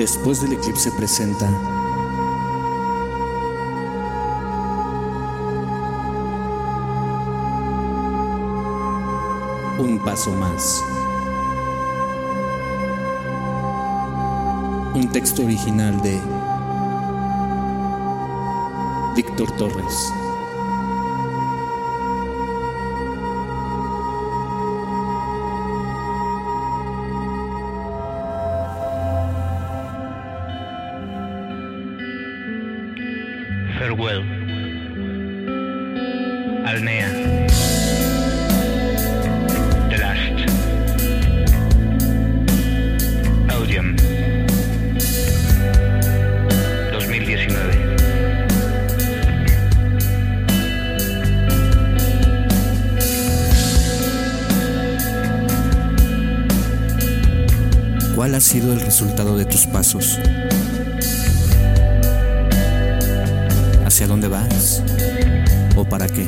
Después del eclipse presenta un paso más. Un texto original de Víctor Torres. Farewell. Alnea. The Last. Audium. 2019. ¿Cuál ha sido el resultado de tus pasos? ¿Hacia dónde vas? ¿O para qué?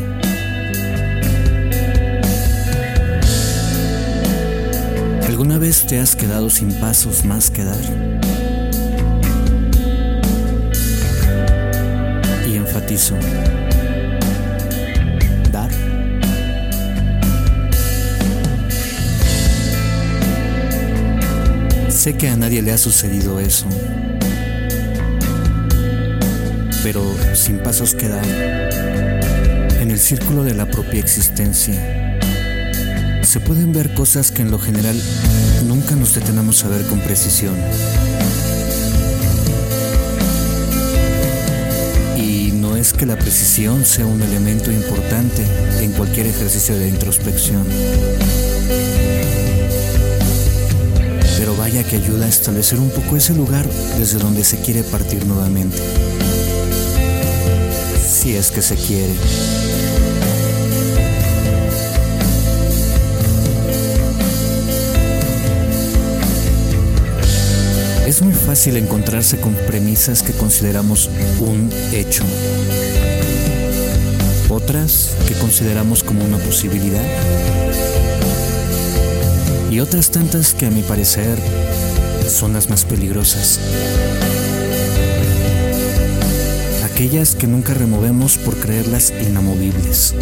¿Alguna vez te has quedado sin pasos más que dar? Y enfatizo, dar. Sé que a nadie le ha sucedido eso pero sin pasos que dar, en el círculo de la propia existencia, se pueden ver cosas que en lo general nunca nos detenemos a ver con precisión. Y no es que la precisión sea un elemento importante en cualquier ejercicio de introspección. Pero vaya que ayuda a establecer un poco ese lugar desde donde se quiere partir nuevamente si es que se quiere. Es muy fácil encontrarse con premisas que consideramos un hecho, otras que consideramos como una posibilidad. Y otras tantas que a mi parecer son las más peligrosas aquellas que nunca removemos por creerlas inamovibles.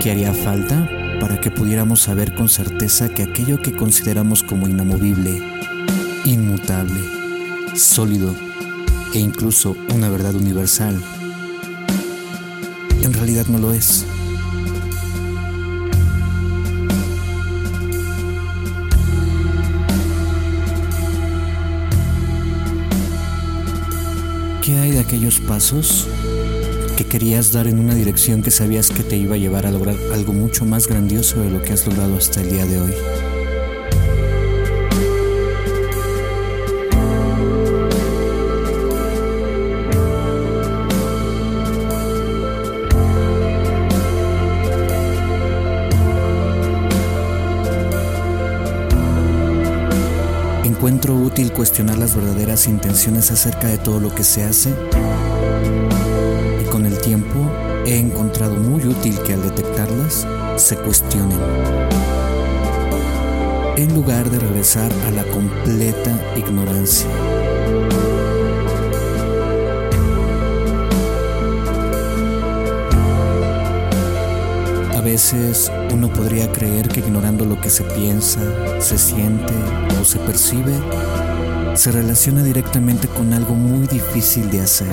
¿Qué haría falta para que pudiéramos saber con certeza que aquello que consideramos como inamovible, inmutable, sólido e incluso una verdad universal, en realidad no lo es? ¿Qué hay de aquellos pasos que querías dar en una dirección que sabías que te iba a llevar a lograr algo mucho más grandioso de lo que has logrado hasta el día de hoy? Encuentro útil cuestionar las verdaderas intenciones acerca de todo lo que se hace y con el tiempo he encontrado muy útil que al detectarlas se cuestionen en lugar de regresar a la completa ignorancia. A veces uno podría creer que ignorando lo que se piensa, se siente o se percibe, se relaciona directamente con algo muy difícil de hacer.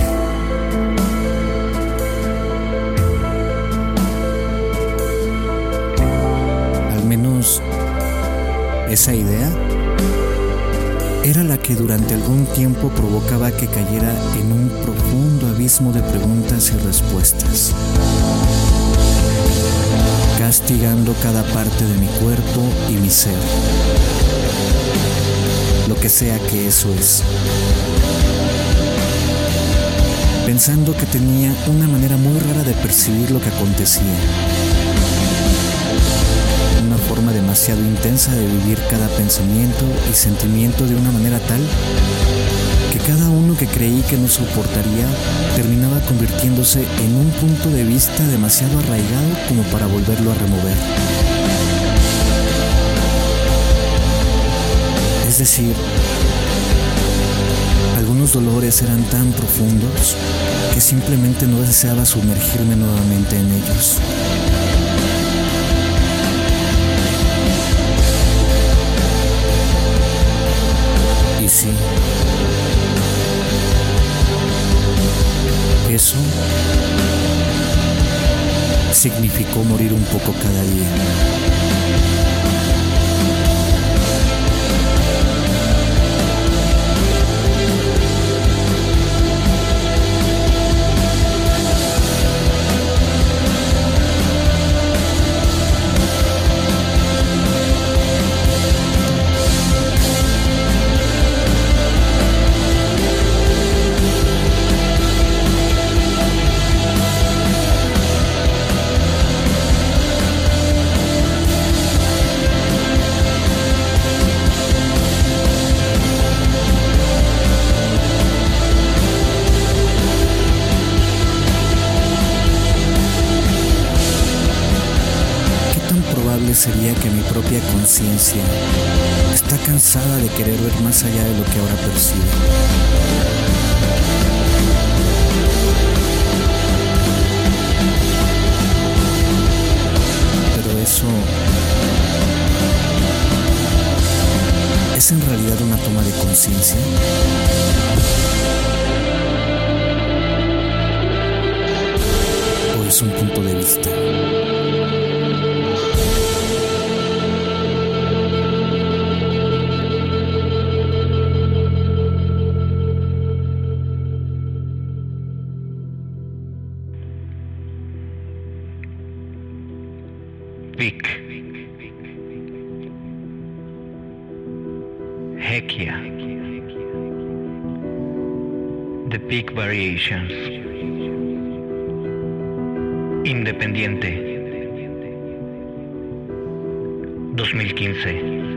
Al menos esa idea era la que durante algún tiempo provocaba que cayera en un profundo abismo de preguntas y respuestas castigando cada parte de mi cuerpo y mi ser. Lo que sea que eso es. Pensando que tenía una manera muy rara de percibir lo que acontecía. Una forma demasiado intensa de vivir cada pensamiento y sentimiento de una manera tal cada uno que creí que no soportaría terminaba convirtiéndose en un punto de vista demasiado arraigado como para volverlo a remover. Es decir, algunos dolores eran tan profundos que simplemente no deseaba sumergirme nuevamente en ellos. Y sí, eso significó morir un poco cada día. Conciencia está cansada de querer ver más allá de lo que ahora percibe. Pero eso es en realidad una toma de conciencia. ¿O es un punto de vista? The Peak Variations. Independiente. 2015.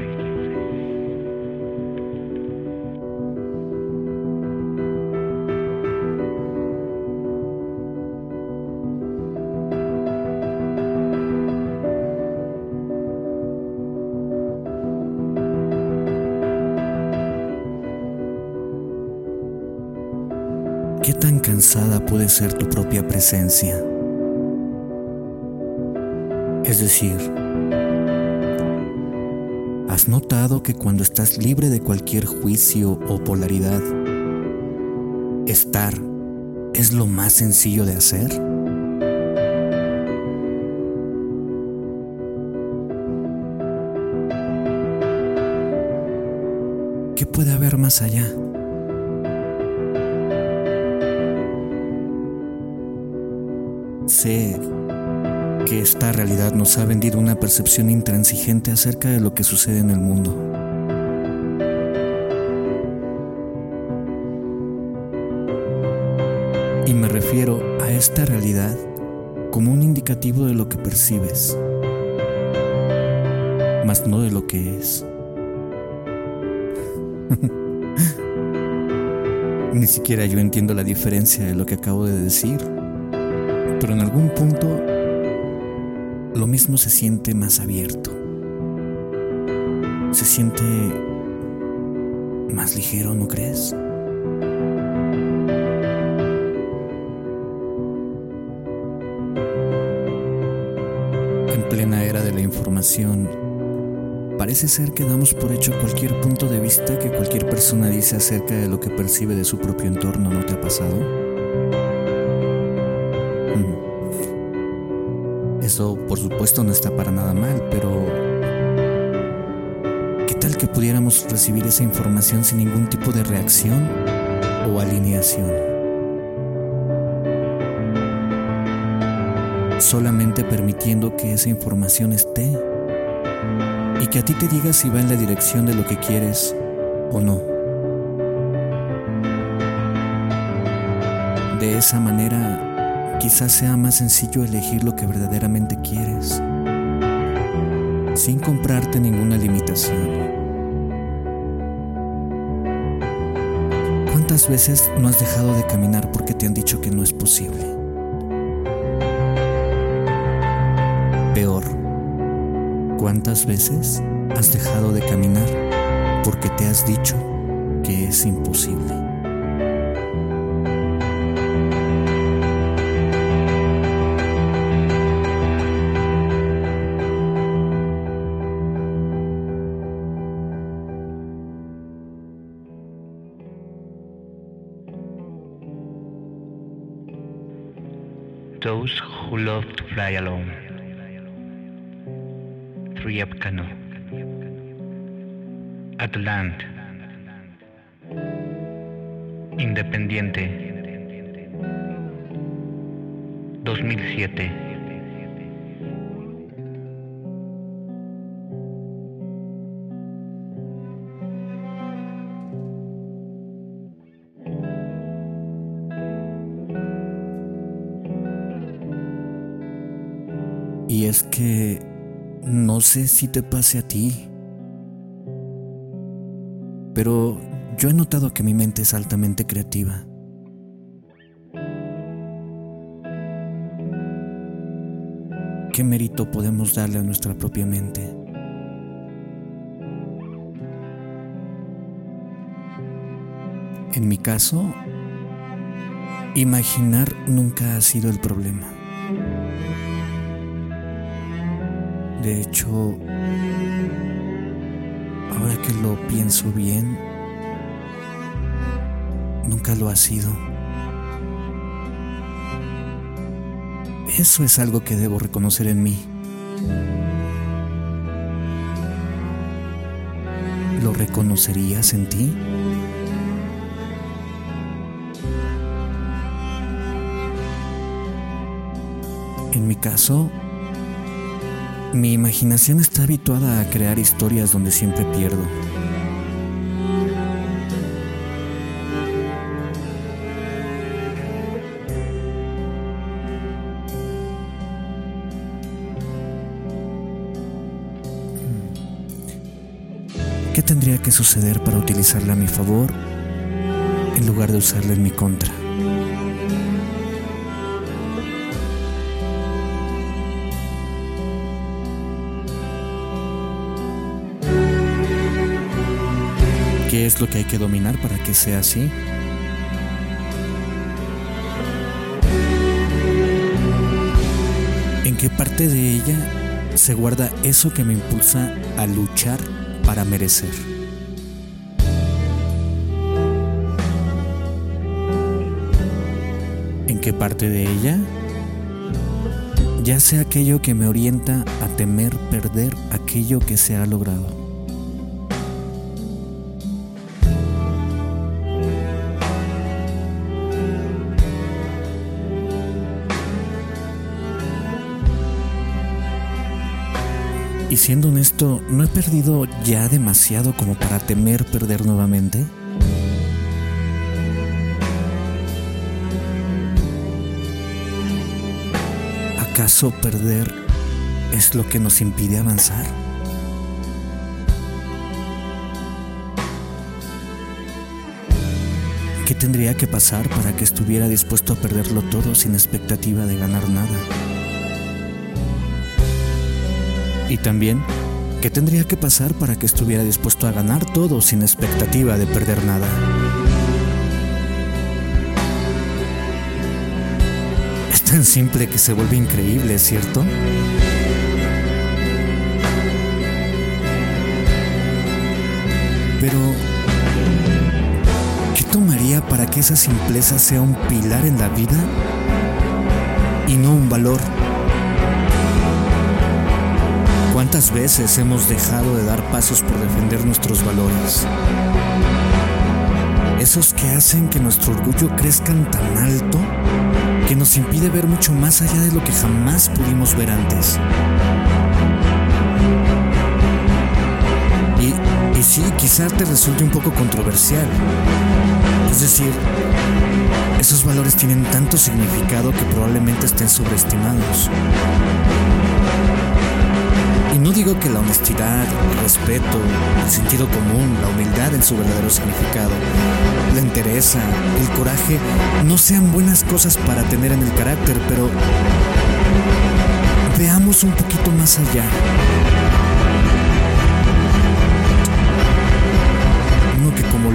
Puede ser tu propia presencia? Es decir, ¿has notado que cuando estás libre de cualquier juicio o polaridad, estar es lo más sencillo de hacer? ¿Qué puede haber más allá? Sé que esta realidad nos ha vendido una percepción intransigente acerca de lo que sucede en el mundo. Y me refiero a esta realidad como un indicativo de lo que percibes, mas no de lo que es. Ni siquiera yo entiendo la diferencia de lo que acabo de decir pero en algún punto lo mismo se siente más abierto. Se siente más ligero, ¿no crees? En plena era de la información, parece ser que damos por hecho cualquier punto de vista que cualquier persona dice acerca de lo que percibe de su propio entorno, ¿no te ha pasado? Por supuesto no está para nada mal, pero ¿qué tal que pudiéramos recibir esa información sin ningún tipo de reacción o alineación? Solamente permitiendo que esa información esté y que a ti te diga si va en la dirección de lo que quieres o no. De esa manera, quizás sea más sencillo elegir lo que verdaderamente quieres, sin comprarte ninguna limitación. ¿Cuántas veces no has dejado de caminar porque te han dicho que no es posible? Peor, ¿cuántas veces has dejado de caminar porque te has dicho que es imposible. Fly alone. Three up canoe. At land. Independiente. 2007. Y es que no sé si te pase a ti, pero yo he notado que mi mente es altamente creativa. ¿Qué mérito podemos darle a nuestra propia mente? En mi caso, imaginar nunca ha sido el problema. De hecho, ahora que lo pienso bien, nunca lo ha sido. Eso es algo que debo reconocer en mí. ¿Lo reconocerías en ti? En mi caso, mi imaginación está habituada a crear historias donde siempre pierdo. ¿Qué tendría que suceder para utilizarla a mi favor en lugar de usarla en mi contra? Lo que hay que dominar para que sea así? ¿En qué parte de ella se guarda eso que me impulsa a luchar para merecer? ¿En qué parte de ella ya sea aquello que me orienta a temer perder aquello que se ha logrado? Y siendo honesto, ¿no he perdido ya demasiado como para temer perder nuevamente? ¿Acaso perder es lo que nos impide avanzar? ¿Qué tendría que pasar para que estuviera dispuesto a perderlo todo sin expectativa de ganar nada? Y también, ¿qué tendría que pasar para que estuviera dispuesto a ganar todo sin expectativa de perder nada? Es tan simple que se vuelve increíble, ¿cierto? Pero, ¿qué tomaría para que esa simpleza sea un pilar en la vida y no un valor? ¿Cuántas veces hemos dejado de dar pasos por defender nuestros valores? Esos que hacen que nuestro orgullo crezcan tan alto que nos impide ver mucho más allá de lo que jamás pudimos ver antes. Y, sí, quizá te resulte un poco controversial. Es decir, esos valores tienen tanto significado que probablemente estén sobreestimados. No digo que la honestidad, el respeto, el sentido común, la humildad en su verdadero significado, la entereza, el coraje, no sean buenas cosas para tener en el carácter, pero veamos un poquito más allá.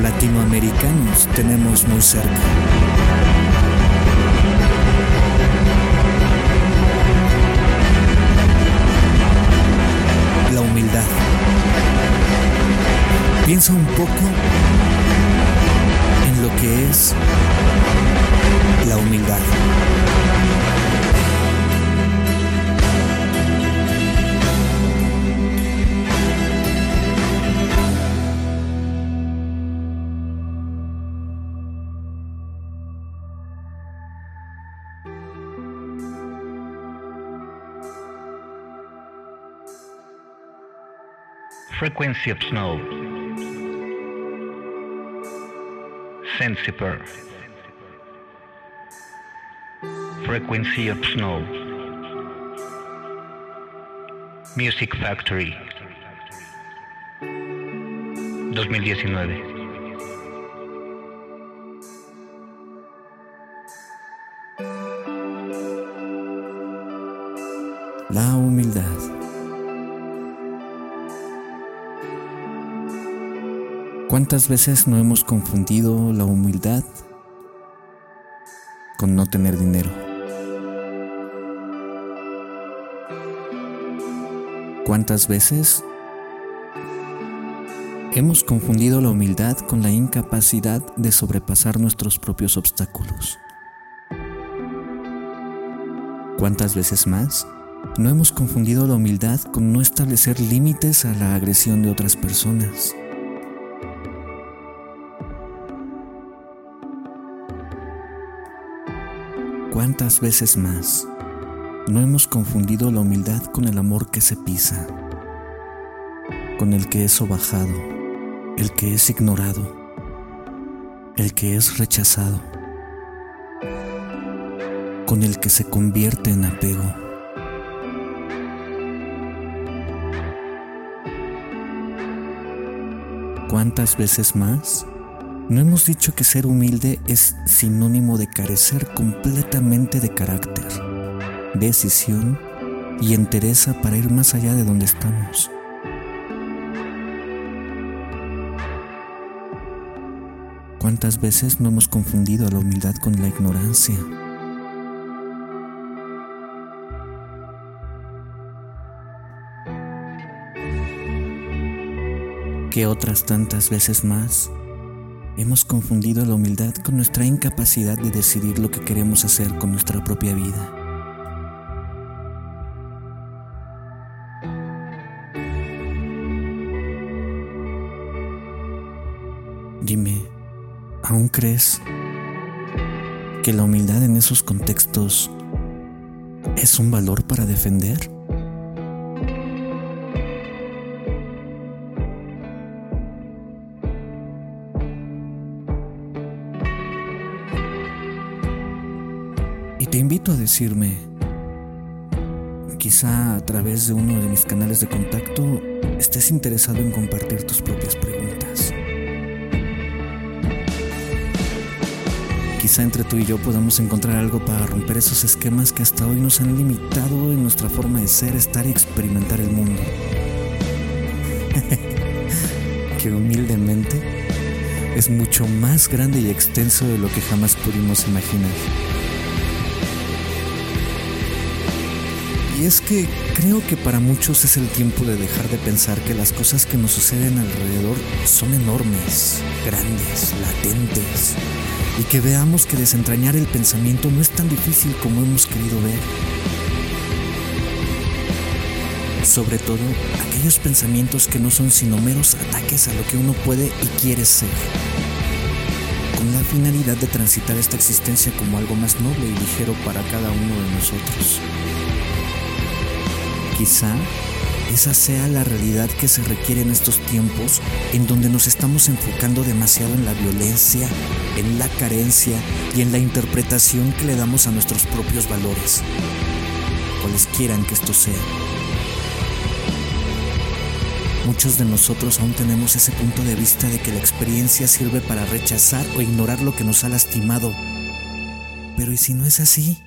latinoamericanos tenemos muy cerca. Piensa un poco en lo que es la humildad. Frequency of snow. Sensiper. Frequency of snow. Music Factory. 2019. La humildad. ¿Cuántas veces no hemos confundido la humildad con no tener dinero? ¿Cuántas veces hemos confundido la humildad con la incapacidad de sobrepasar nuestros propios obstáculos? ¿Cuántas veces más no hemos confundido la humildad con no establecer límites a la agresión de otras personas? ¿Cuántas veces más no hemos confundido la humildad con el amor que se pisa, con el que es sobajado, el que es ignorado, el que es rechazado, con el que se convierte en apego? ¿Cuántas veces más no hemos dicho que ser humilde es sinónimo de carecer completamente de carácter, decisión y entereza para ir más allá de donde estamos. ¿Cuántas veces no hemos confundido a la humildad con la ignorancia? ¿Qué otras tantas veces más Hemos confundido la humildad con nuestra incapacidad de decidir lo que queremos hacer con nuestra propia vida. Dime, ¿aún crees que la humildad en esos contextos es un valor para defender? A decirme, quizá a través de uno de mis canales de contacto, estés interesado en compartir tus propias preguntas. Quizá entre tú y yo podamos encontrar algo para romper esos esquemas que hasta hoy nos han limitado en nuestra forma de ser, estar y experimentar el mundo. que humildemente es mucho más grande y extenso de lo que jamás pudimos imaginar. Y es que creo que para muchos es el tiempo de dejar de pensar que las cosas que nos suceden alrededor son enormes, grandes, latentes, y que veamos que desentrañar el pensamiento no es tan difícil como hemos querido ver. Sobre todo aquellos pensamientos que no son sino meros ataques a lo que uno puede y quiere ser, con la finalidad de transitar esta existencia como algo más noble y ligero para cada uno de nosotros. Quizá esa sea la realidad que se requiere en estos tiempos en donde nos estamos enfocando demasiado en la violencia, en la carencia y en la interpretación que le damos a nuestros propios valores, cuales quieran que esto sea. Muchos de nosotros aún tenemos ese punto de vista de que la experiencia sirve para rechazar o ignorar lo que nos ha lastimado. Pero ¿y si no es así?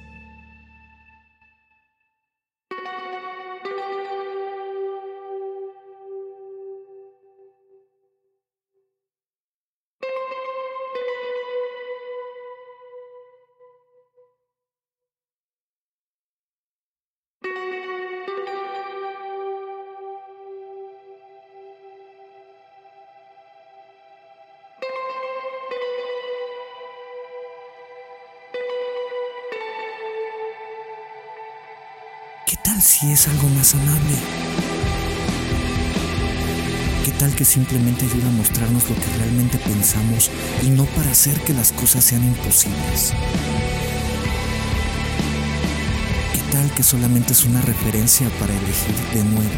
Si es algo más amable? ¿Qué tal que simplemente ayuda a mostrarnos lo que realmente pensamos y no para hacer que las cosas sean imposibles? ¿Qué tal que solamente es una referencia para elegir de nuevo?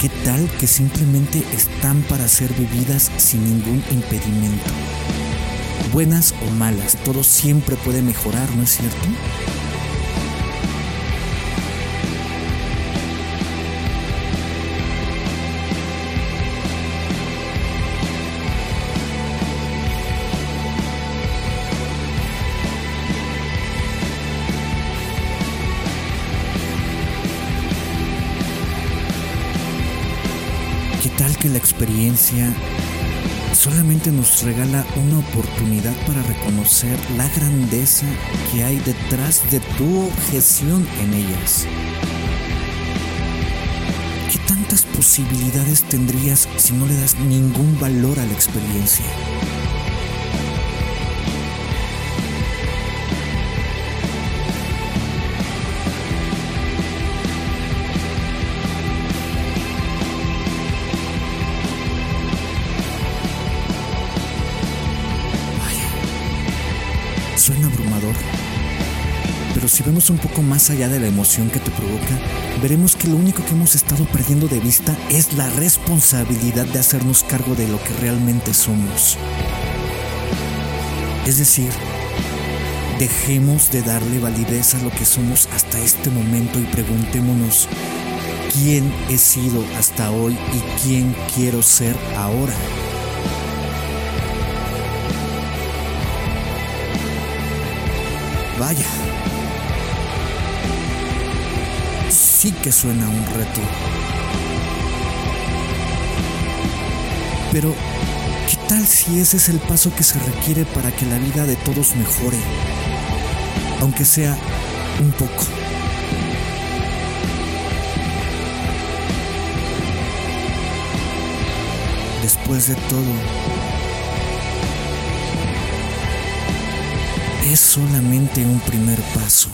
¿Qué tal que simplemente están para ser vividas sin ningún impedimento? Buenas o malas, todo siempre puede mejorar, ¿no es cierto? Experiencia solamente nos regala una oportunidad para reconocer la grandeza que hay detrás de tu objeción en ellas? ¿Qué tantas posibilidades tendrías si no le das ningún valor a la experiencia? Vemos un poco más allá de la emoción que te provoca, veremos que lo único que hemos estado perdiendo de vista es la responsabilidad de hacernos cargo de lo que realmente somos. Es decir, dejemos de darle validez a lo que somos hasta este momento y preguntémonos, ¿quién he sido hasta hoy y quién quiero ser ahora? Vaya. Sí que suena un reto. Pero, ¿qué tal si ese es el paso que se requiere para que la vida de todos mejore? Aunque sea un poco. Después de todo, es solamente un primer paso.